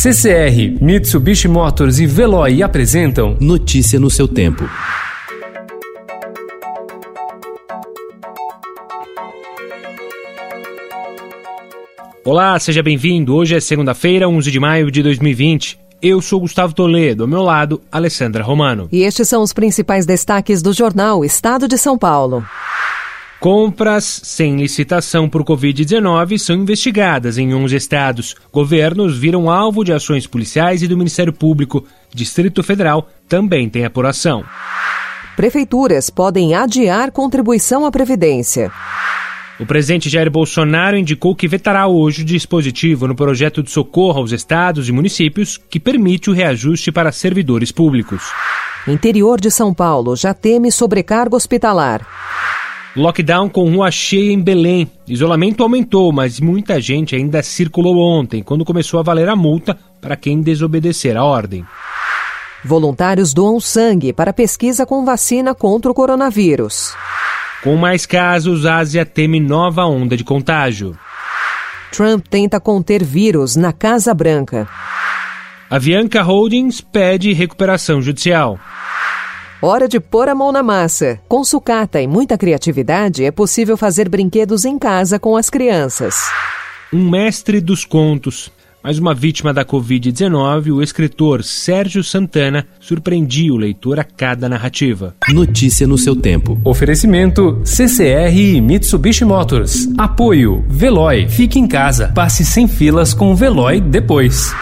CCR, Mitsubishi Motors e Veloy apresentam Notícia no seu tempo. Olá, seja bem-vindo. Hoje é segunda-feira, 11 de maio de 2020. Eu sou Gustavo Toledo, ao meu lado, Alessandra Romano. E estes são os principais destaques do jornal Estado de São Paulo. Compras sem licitação por Covid-19 são investigadas em 11 estados. Governos viram alvo de ações policiais e do Ministério Público. Distrito Federal também tem apuração. Prefeituras podem adiar contribuição à Previdência. O presidente Jair Bolsonaro indicou que vetará hoje o dispositivo no projeto de socorro aos estados e municípios que permite o reajuste para servidores públicos. Interior de São Paulo já teme sobrecarga hospitalar. Lockdown com rua cheia em Belém. Isolamento aumentou, mas muita gente ainda circulou ontem, quando começou a valer a multa para quem desobedecer a ordem. Voluntários doam sangue para pesquisa com vacina contra o coronavírus. Com mais casos, a Ásia teme nova onda de contágio. Trump tenta conter vírus na Casa Branca. Avianca Holdings pede recuperação judicial. Hora de pôr a mão na massa. Com sucata e muita criatividade, é possível fazer brinquedos em casa com as crianças. Um mestre dos contos. Mais uma vítima da Covid-19, o escritor Sérgio Santana surpreendia o leitor a cada narrativa. Notícia no seu tempo. Oferecimento CCR e Mitsubishi Motors. Apoio Veloy. Fique em casa. Passe sem filas com o Veloy depois.